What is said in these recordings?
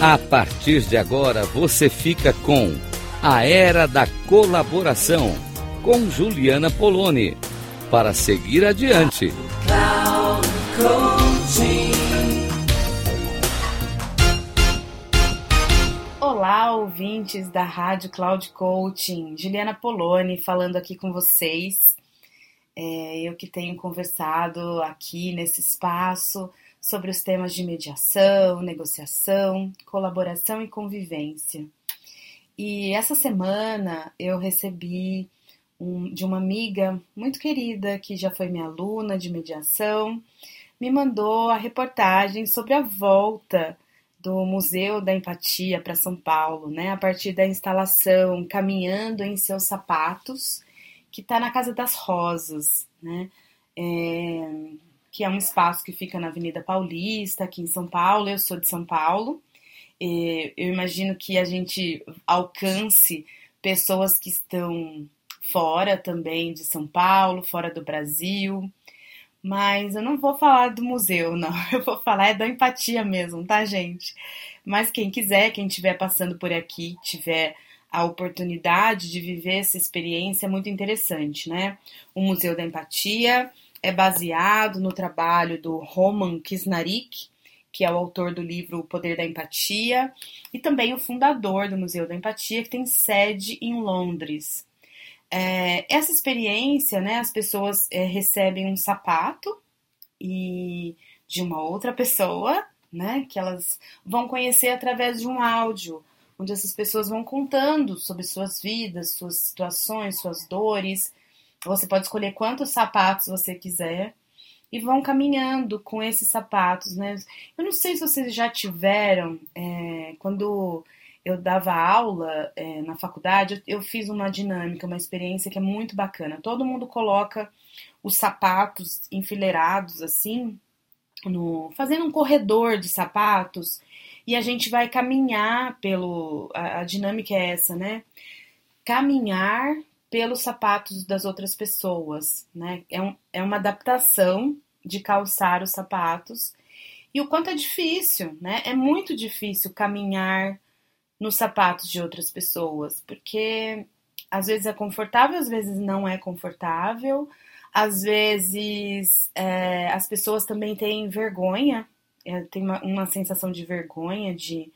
A partir de agora você fica com A Era da Colaboração com Juliana Poloni para seguir adiante. Olá, ouvintes da Rádio Cloud Coaching. Juliana Poloni falando aqui com vocês. É, eu que tenho conversado aqui nesse espaço sobre os temas de mediação, negociação, colaboração e convivência. E essa semana eu recebi um, de uma amiga muito querida que já foi minha aluna de mediação, me mandou a reportagem sobre a volta do Museu da Empatia para São Paulo, né, a partir da instalação Caminhando em Seus Sapatos, que está na Casa das Rosas, né, é, que é um espaço que fica na Avenida Paulista, aqui em São Paulo. Eu sou de São Paulo. eu imagino que a gente alcance pessoas que estão fora também de São Paulo, fora do Brasil. Mas eu não vou falar do museu, não. Eu vou falar é da empatia mesmo, tá, gente? Mas quem quiser, quem estiver passando por aqui, tiver a oportunidade de viver essa experiência é muito interessante, né? O Museu da Empatia é baseado no trabalho do Roman Kisnarik, que é o autor do livro O Poder da Empatia, e também o fundador do Museu da Empatia, que tem sede em Londres. É, essa experiência, né, as pessoas é, recebem um sapato e de uma outra pessoa, né, que elas vão conhecer através de um áudio, onde essas pessoas vão contando sobre suas vidas, suas situações, suas dores. Você pode escolher quantos sapatos você quiser e vão caminhando com esses sapatos, né? Eu não sei se vocês já tiveram, é, quando eu dava aula é, na faculdade, eu, eu fiz uma dinâmica, uma experiência que é muito bacana. Todo mundo coloca os sapatos enfileirados assim, no, fazendo um corredor de sapatos, e a gente vai caminhar pelo. A, a dinâmica é essa, né? Caminhar pelos sapatos das outras pessoas, né? É, um, é uma adaptação de calçar os sapatos. E o quanto é difícil, né? É muito difícil caminhar nos sapatos de outras pessoas, porque às vezes é confortável, às vezes não é confortável, às vezes é, as pessoas também têm vergonha, é, tem uma, uma, sensação de vergonha de,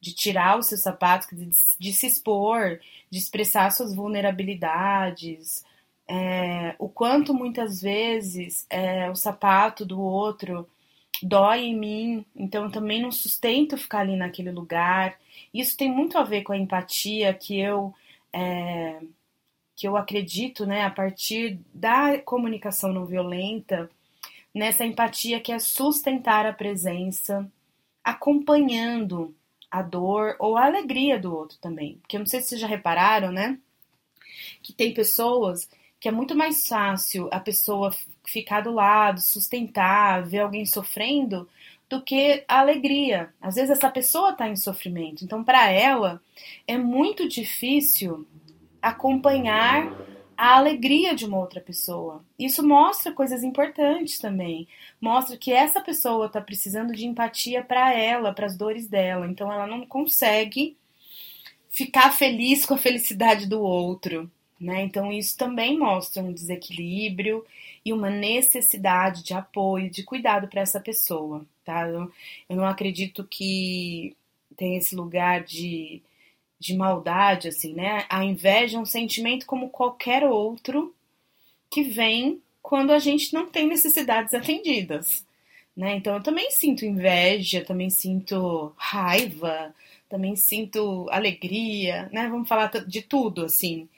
de tirar os seus sapatos, de, de se expor, de expressar suas vulnerabilidades, é, o quanto muitas vezes é, o sapato do outro dói em mim, então eu também não sustento ficar ali naquele lugar. Isso tem muito a ver com a empatia que eu é, que eu acredito, né, a partir da comunicação não violenta, nessa empatia que é sustentar a presença, acompanhando a dor ou a alegria do outro também. Porque eu não sei se vocês já repararam, né, que tem pessoas que é muito mais fácil a pessoa ficar do lado, sustentar, ver alguém sofrendo, do que a alegria. Às vezes essa pessoa está em sofrimento, então para ela é muito difícil acompanhar a alegria de uma outra pessoa. Isso mostra coisas importantes também. Mostra que essa pessoa está precisando de empatia para ela, para as dores dela. Então ela não consegue ficar feliz com a felicidade do outro. Né? Então, isso também mostra um desequilíbrio e uma necessidade de apoio, de cuidado para essa pessoa. Tá? Eu, eu não acredito que tem esse lugar de, de maldade, assim, né? A inveja é um sentimento como qualquer outro que vem quando a gente não tem necessidades atendidas. Né? Então eu também sinto inveja, também sinto raiva, também sinto alegria, né? Vamos falar de tudo, assim.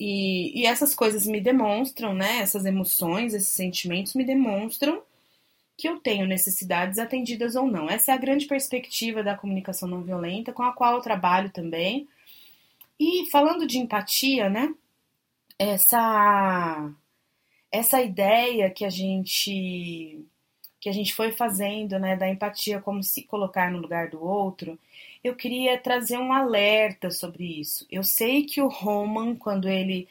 E, e essas coisas me demonstram, né? Essas emoções, esses sentimentos me demonstram que eu tenho necessidades atendidas ou não. Essa é a grande perspectiva da comunicação não violenta, com a qual eu trabalho também. E falando de empatia, né? Essa essa ideia que a gente que a gente foi fazendo, né, da empatia como se colocar no lugar do outro, eu queria trazer um alerta sobre isso. Eu sei que o Roman, quando ele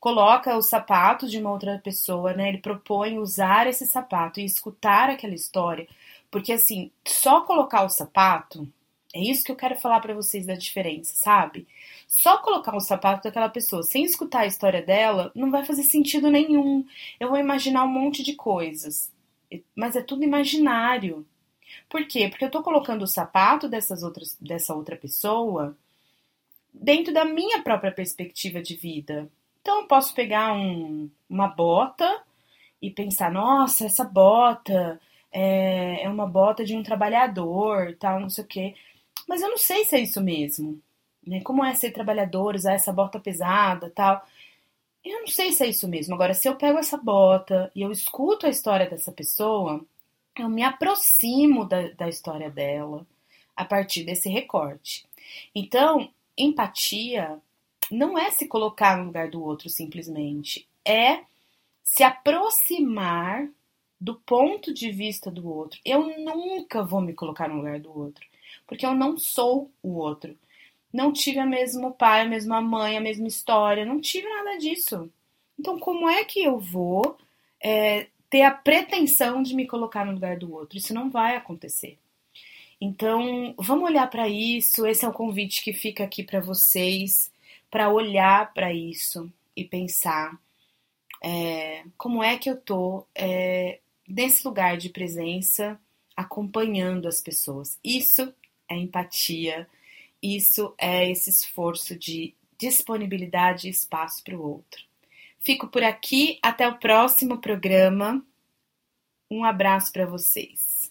coloca os sapatos de uma outra pessoa, né, ele propõe usar esse sapato e escutar aquela história, porque assim, só colocar o sapato É isso que eu quero falar para vocês da diferença, sabe? Só colocar um sapato daquela pessoa sem escutar a história dela não vai fazer sentido nenhum. Eu vou imaginar um monte de coisas, mas é tudo imaginário. Por quê? Porque eu tô colocando o sapato dessas outras, dessa outra pessoa dentro da minha própria perspectiva de vida. Então eu posso pegar um, uma bota e pensar, nossa, essa bota é, é uma bota de um trabalhador, tal, não sei o quê. Mas eu não sei se é isso mesmo. Né? Como é ser trabalhador, usar essa bota pesada, tal. Eu não sei se é isso mesmo. Agora, se eu pego essa bota e eu escuto a história dessa pessoa, eu me aproximo da, da história dela a partir desse recorte. Então, empatia não é se colocar no lugar do outro simplesmente, é se aproximar do ponto de vista do outro. Eu nunca vou me colocar no lugar do outro, porque eu não sou o outro. Não tive a mesmo pai, a mesma mãe, a mesma história, não tive nada disso. Então, como é que eu vou é, ter a pretensão de me colocar no lugar do outro? Isso não vai acontecer. Então, vamos olhar para isso. Esse é o convite que fica aqui para vocês, para olhar para isso e pensar é, como é que eu tô é, nesse lugar de presença, acompanhando as pessoas. Isso é empatia, isso é esse esforço de disponibilidade e espaço para o outro. Fico por aqui, até o próximo programa. Um abraço para vocês.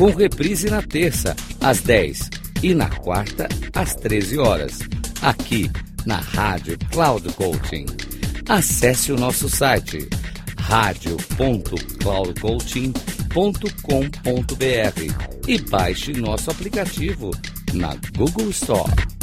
com reprise na terça, às 10 e na quarta, às 13 horas, aqui na Rádio Cloud Coaching. Acesse o nosso site radio.cloudcoaching.com.br e baixe nosso aplicativo na Google Store.